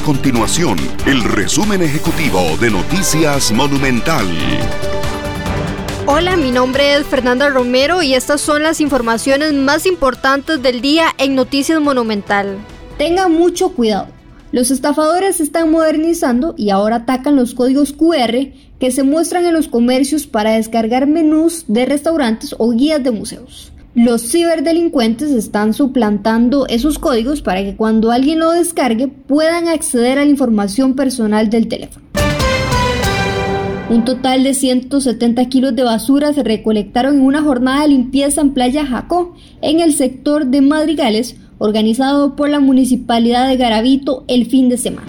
continuación el resumen ejecutivo de Noticias Monumental. Hola, mi nombre es Fernanda Romero y estas son las informaciones más importantes del día en Noticias Monumental. Tenga mucho cuidado. Los estafadores se están modernizando y ahora atacan los códigos QR que se muestran en los comercios para descargar menús de restaurantes o guías de museos. Los ciberdelincuentes están suplantando esos códigos para que cuando alguien lo descargue puedan acceder a la información personal del teléfono. Un total de 170 kilos de basura se recolectaron en una jornada de limpieza en Playa Jacó, en el sector de Madrigales, organizado por la Municipalidad de Garavito el fin de semana.